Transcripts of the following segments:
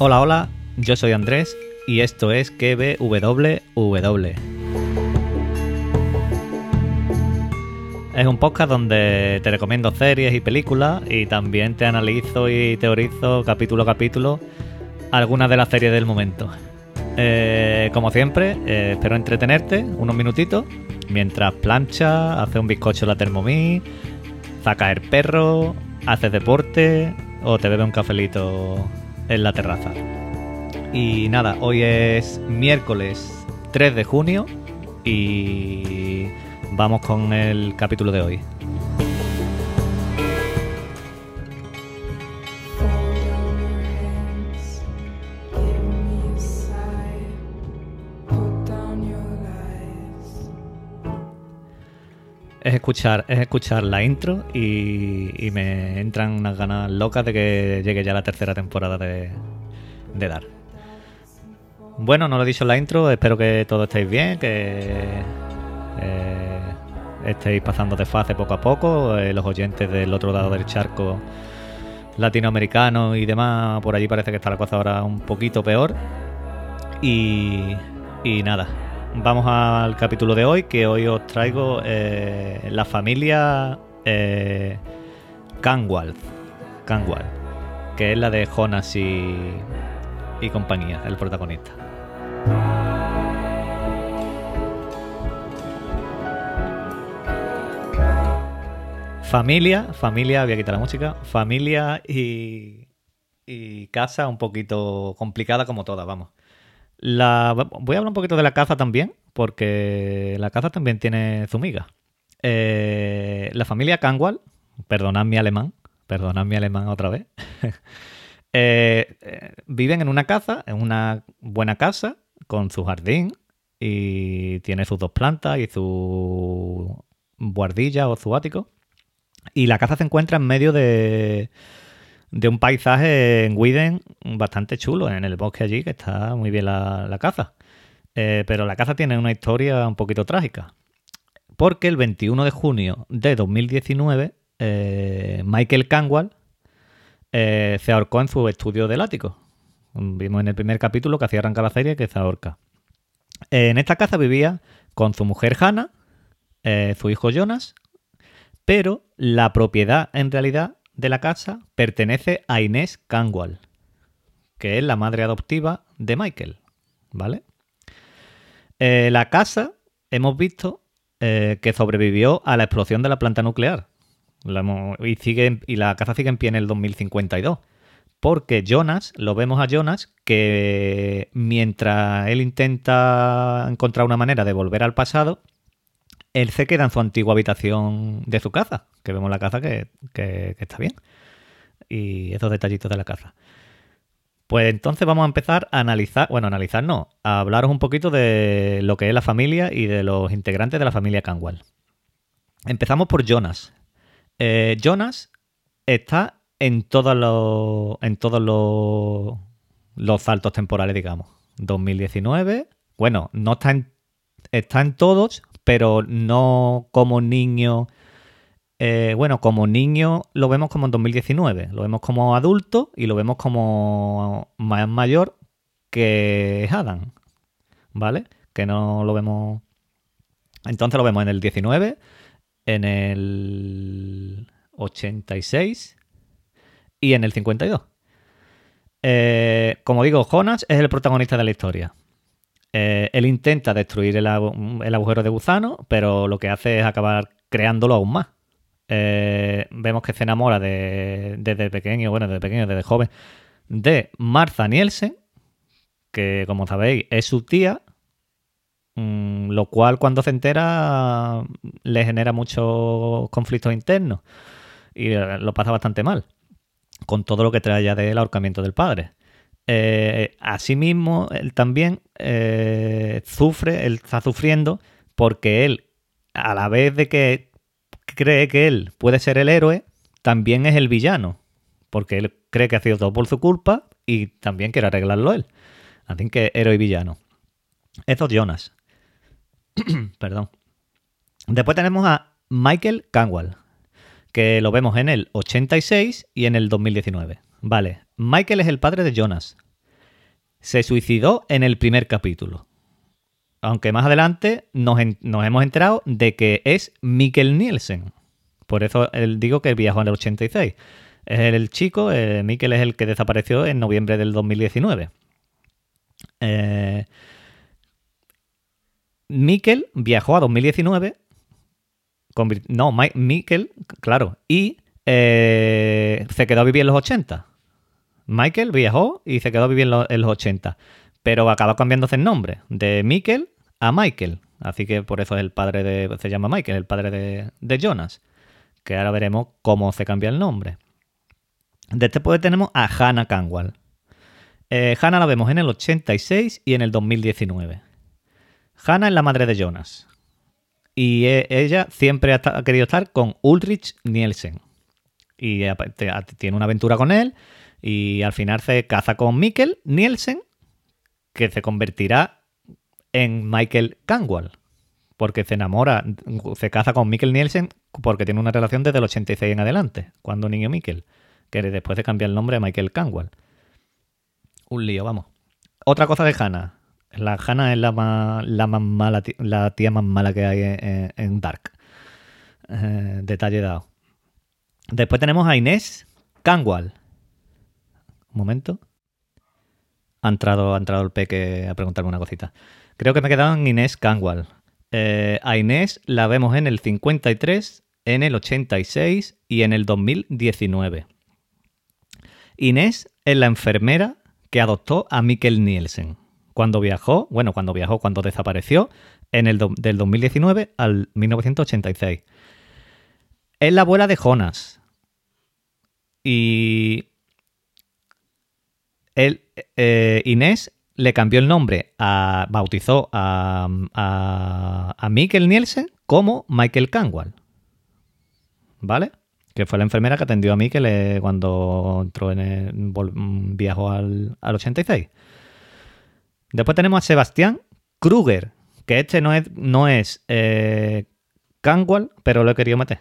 Hola, hola, yo soy Andrés y esto es KBWW. Es un podcast donde te recomiendo series y películas y también te analizo y teorizo capítulo a capítulo algunas de las series del momento. Eh, como siempre, eh, espero entretenerte unos minutitos mientras plancha, hace un bizcocho la Thermomix, saca el perro, haces deporte o te bebe un cafelito en la terraza. Y nada, hoy es miércoles 3 de junio y vamos con el capítulo de hoy. Es escuchar, es escuchar la intro y, me entran unas ganas locas de que llegue ya la tercera temporada de, de Dar. Bueno, no lo he dicho en la intro, espero que todos estéis bien, que eh, estéis pasando de fase poco a poco, eh, los oyentes del otro lado del charco latinoamericano y demás, por allí parece que está la cosa ahora un poquito peor. Y, y nada, vamos al capítulo de hoy, que hoy os traigo eh, la familia eh, que es la de Jonas y, y compañía, el protagonista. Familia, familia, voy a quitar la música, familia y, y casa un poquito complicada como todas, vamos. La, voy a hablar un poquito de la caza también, porque la caza también tiene su miga. Eh, la familia Canwall, perdonad mi alemán, perdonad mi alemán otra vez, eh, eh, viven en una casa, en una buena casa, con su jardín, y tiene sus dos plantas y su guardilla o su ático. Y la casa se encuentra en medio de, de un paisaje en Widen bastante chulo, en el bosque allí, que está muy bien la, caza. Eh, pero la caza tiene una historia un poquito trágica. Porque el 21 de junio de 2019, eh, Michael Canwall eh, se ahorcó en su estudio del ático. Vimos en el primer capítulo que hacía arrancar la serie que se ahorca. en esta casa vivía con su mujer Hannah, su hijo Jonas, pero la propiedad en realidad de la casa pertenece a Inés Canwall, que es la madre adoptiva de Michael, ¿vale? Eh, la casa, hemos visto eh, que sobrevivió a la explosión de la planta nuclear. y, sigue, y la casa sigue en pie en el 2052. Porque Jonas, lo vemos a Jonas, que mientras él intenta encontrar una manera de volver al pasado, él se queda en su antigua habitación de su casa, que vemos la casa que, está bien. Y esos detallitos de la casa. Pues entonces vamos a empezar a analizar, bueno, analizar no, a hablaros un poquito de lo que es la familia y de los integrantes de la familia Canwell. Empezamos por Jonas. Eh, Jonas está en todos los, en todos los, los saltos temporales, digamos. 2019, bueno, no está en, está en todos, pero no como niño. Eh, bueno, como niño lo vemos como en 2019, lo vemos como adulto y lo vemos como más mayor que Adam, ¿vale? Que no lo vemos. Entonces lo vemos en el 19, en el 86 y en el 52. Eh, como digo, Jonas es el protagonista de la historia. Eh, él intenta destruir el, agujero de gusano, pero lo que hace es acabar creándolo aún más. Eh, vemos que se enamora de, desde pequeño, bueno, desde pequeño, desde joven, de Martha Nielsen, que como sabéis es su tía, mm, lo cual cuando se entera le genera muchos conflictos internos y eh, lo pasa bastante mal, con todo lo que trae ya del ahorcamiento del padre. Eh, asimismo, él también eh, sufre, él está sufriendo porque él, a la vez de que cree que él puede ser el héroe, también es el villano, porque él cree que ha sido todo por su culpa y también quiere arreglarlo él. Así que héroe y villano. Eso es Jonas. Perdón. Después tenemos a Michael Canwall, que lo vemos en el 86 y en el 2019. Vale, Michael es el padre de Jonas. se suicidó en el primer capítulo. Aunque más adelante nos, hemos enterado de que es Mikkel Nielsen. Por eso digo que viajó en el 86. Es el chico, eh, Mikkel es el que desapareció en noviembre del 2019. Eh, viajó a 2019. no, Mikkel, claro. Y eh, se quedó a vivir en los 80. Michael viajó y se quedó a vivir en los, 80. Pero acaba cambiándose el nombre. De Mikkel a Michael. Así que por eso es el padre de. Se llama Michael, el padre de, Jonas. Que ahora veremos cómo se cambia el nombre. Después tenemos a Hannah Canwall. Eh, Hannah la vemos en el 86 y en el 2019. Hannah es la madre de Jonas. Y e, ella siempre ha, querido estar con Ulrich Nielsen. Y tiene una aventura con él. Y al final se caza con Mikkel Nielsen, que se convertirá en Michael Canwall. Porque se enamora, se casa con Mikkel Nielsen porque tiene una relación desde el 86 en adelante, cuando niño Mikkel. Que después de cambiar el nombre a Michael Canwall. Un lío, vamos. Otra cosa de Hannah. La Hannah es la más, la más mala, la tía más mala que hay en, Dark. Eh, detalle dado. Después tenemos a Inés Canwall. Un momento. Ha entrado, ha entrado el peque a preguntarme una cosita. Creo que me he en Inés Canwall. Eh, a Inés la vemos en el 53, en el 86 y en el 2019. Inés es la enfermera que adoptó a Mikkel Nielsen cuando viajó, bueno, cuando viajó, cuando desapareció, en el del 2019 al 1986. Es la abuela de Jonas. Y eh, Inés le cambió el nombre, bautizó a, a, a Mikkel Nielsen como Michael Canwall. ¿Vale? Que fue la enfermera que atendió a Mikkel eh, cuando entró en el, viajó al, al 86. Después tenemos a Sebastián Kruger, que este no es, no es eh, pero lo he querido meter.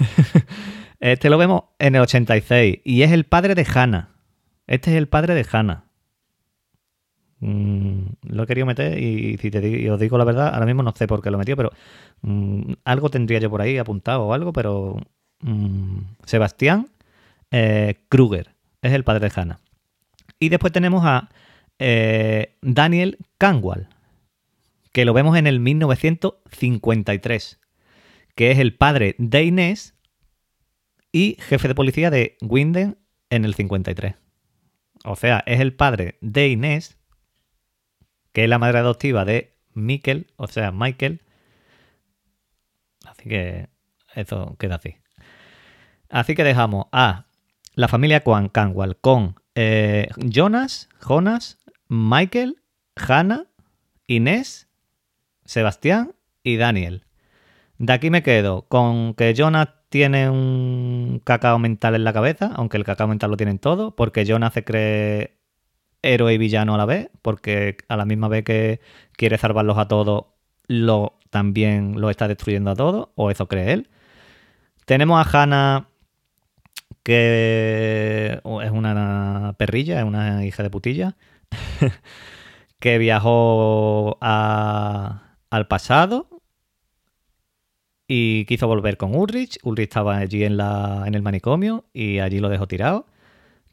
este lo vemos en el 86 y es el padre de Hannah. Este es el padre de Hannah. Mm, lo he querido meter y si te os digo la verdad, ahora mismo no sé por qué lo metió, pero mm, algo tendría yo por ahí apuntado o algo, pero mm, Sebastián eh, Kruger es el padre de Hannah. Y después tenemos a eh, Daniel Canwall, que lo vemos en el 1953, que es el padre de Inés y jefe de policía de Winden en el 53. O sea, es el padre de Inés, que es la madre adoptiva de Mikkel, o sea, Michael. Así que eso queda así. Así que dejamos a la familia Canwall con eh, Jonas, Jonas, Michael, Hannah, Inés, Sebastián y Daniel. De aquí me quedo con que Jonas tiene un cacao mental en la cabeza, aunque el cacao mental lo tienen todo, porque Jonas se cree héroe y villano a la vez, porque a la misma vez que quiere salvarlos a todos, lo, también lo está destruyendo a todos, o eso cree él. Tenemos a Hannah, que es una perrilla, es una hija de putilla, que viajó al pasado y quiso volver con Ulrich. Ulrich estaba allí en, la, en el manicomio y allí lo dejó tirado.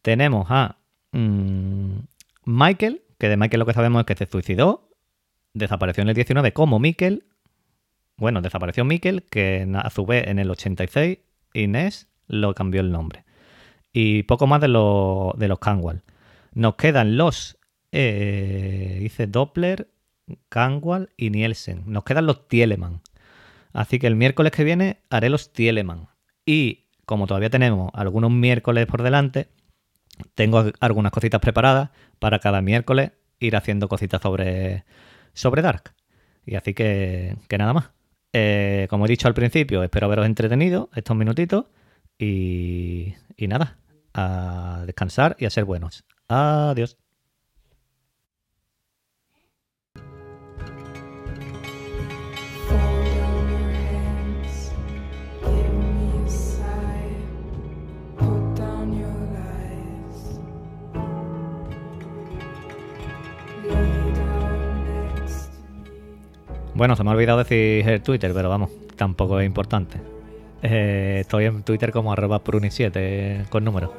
Tenemos a mm, Michael, que de Michael lo que sabemos es que se suicidó, desapareció en el 19 como Michael. Bueno, desapareció Michael, que a su vez en el 86 Inés lo cambió el nombre. Y poco más de, de los Canwall. Nos quedan los eh, dice Doppler, Kangwall y Nielsen. Nos quedan los Tieleman. Así que el miércoles que viene haré los Tieleman. Y como todavía tenemos algunos miércoles por delante, tengo algunas cositas preparadas para cada miércoles ir haciendo cositas sobre, sobre Dark. Y así que, que nada más. Eh, como he dicho al principio, espero haberos entretenido estos minutitos. Y, y nada, a descansar y a ser buenos. Adiós. Bueno, se me ha olvidado decir el Twitter, pero vamos, tampoco es importante. Eh, estoy en Twitter como arroba pruni7 con número.